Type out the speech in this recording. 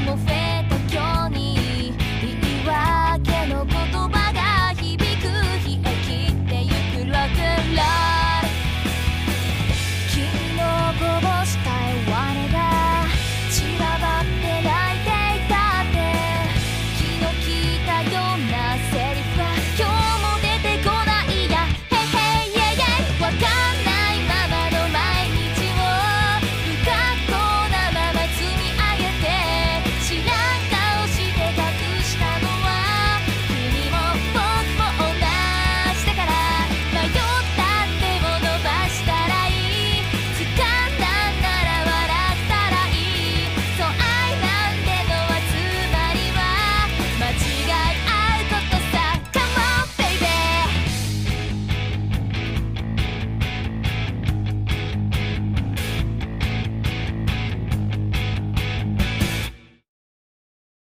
normal